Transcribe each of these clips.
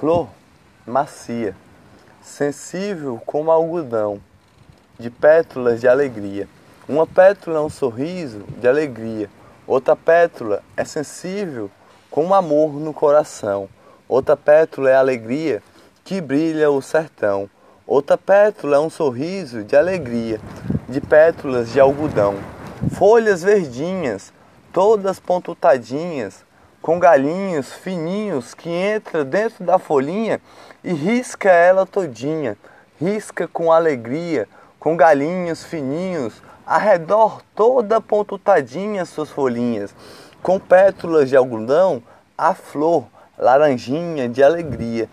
Flor macia, sensível como algodão, de pétalas de alegria. Uma pétala é um sorriso de alegria, outra pétala é sensível como amor no coração. Outra pétala é alegria que brilha o sertão. Outra pétala é um sorriso de alegria, de pétalas de algodão. Folhas verdinhas, todas pontutadinhas, com galinhos fininhos que entra dentro da folhinha e risca ela todinha, risca com alegria, com galinhos fininhos, arredor toda pontutadinha suas folhinhas, com pétalas de algodão, a flor laranjinha de alegria,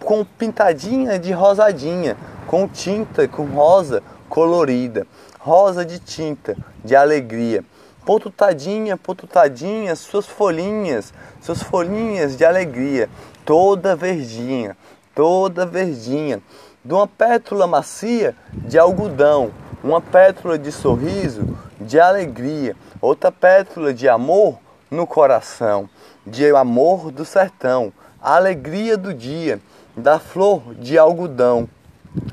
com pintadinha de rosadinha, com tinta com rosa colorida, rosa de tinta de alegria pontutadinha, pontutadinha, suas folhinhas, suas folhinhas de alegria, toda verdinha, toda verdinha, de uma pétula macia de algodão, uma pétula de sorriso, de alegria, outra pétula de amor no coração, de amor do sertão, alegria do dia, da flor de algodão,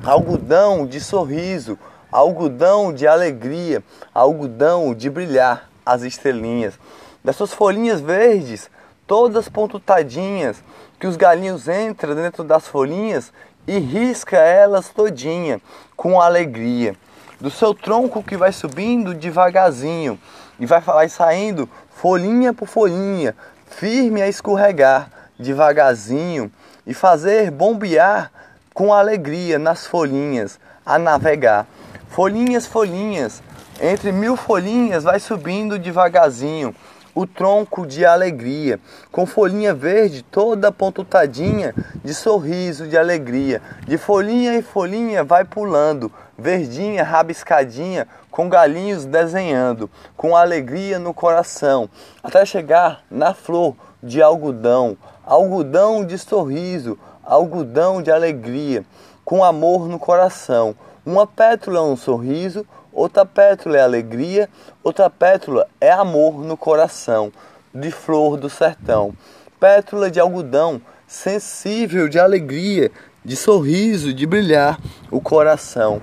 algodão de sorriso, algodão de alegria, algodão de brilhar as estrelinhas, das suas folhinhas verdes, todas pontutadinhas, que os galinhos entram dentro das folhinhas e risca elas todinha com alegria. Do seu tronco que vai subindo devagarzinho e vai, vai saindo folhinha por folhinha, firme a escorregar devagarzinho e fazer bombear com alegria nas folhinhas a navegar. Folhinhas, folhinhas, entre mil folhinhas vai subindo devagarzinho o tronco de alegria, com folhinha verde toda pontutadinha de sorriso de alegria. De folhinha em folhinha vai pulando, verdinha, rabiscadinha, com galinhos desenhando, com alegria no coração, até chegar na flor de algodão, algodão de sorriso, algodão de alegria, com amor no coração. Uma pétala é um sorriso, outra pétala é alegria, outra pétala é amor no coração, de flor do sertão. Pétala de algodão, sensível de alegria, de sorriso, de brilhar o coração.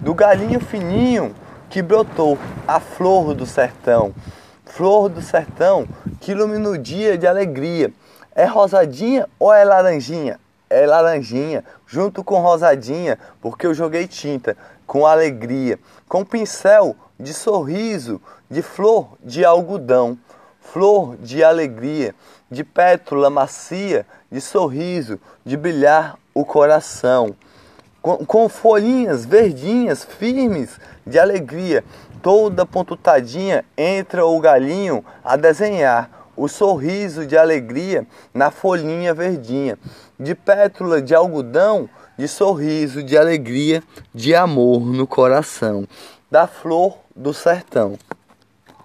Do galinho fininho que brotou a flor do sertão. Flor do sertão que ilumina o dia de alegria. É rosadinha ou é laranjinha? É laranjinha, junto com rosadinha, porque eu joguei tinta com alegria, com pincel de sorriso, de flor de algodão, flor de alegria, de pétula macia, de sorriso, de brilhar o coração. Com, com folhinhas verdinhas, firmes, de alegria, toda pontutadinha, entra o galinho a desenhar o sorriso de alegria na folhinha verdinha, de pétula de algodão, de sorriso de alegria, de amor no coração, da flor do sertão.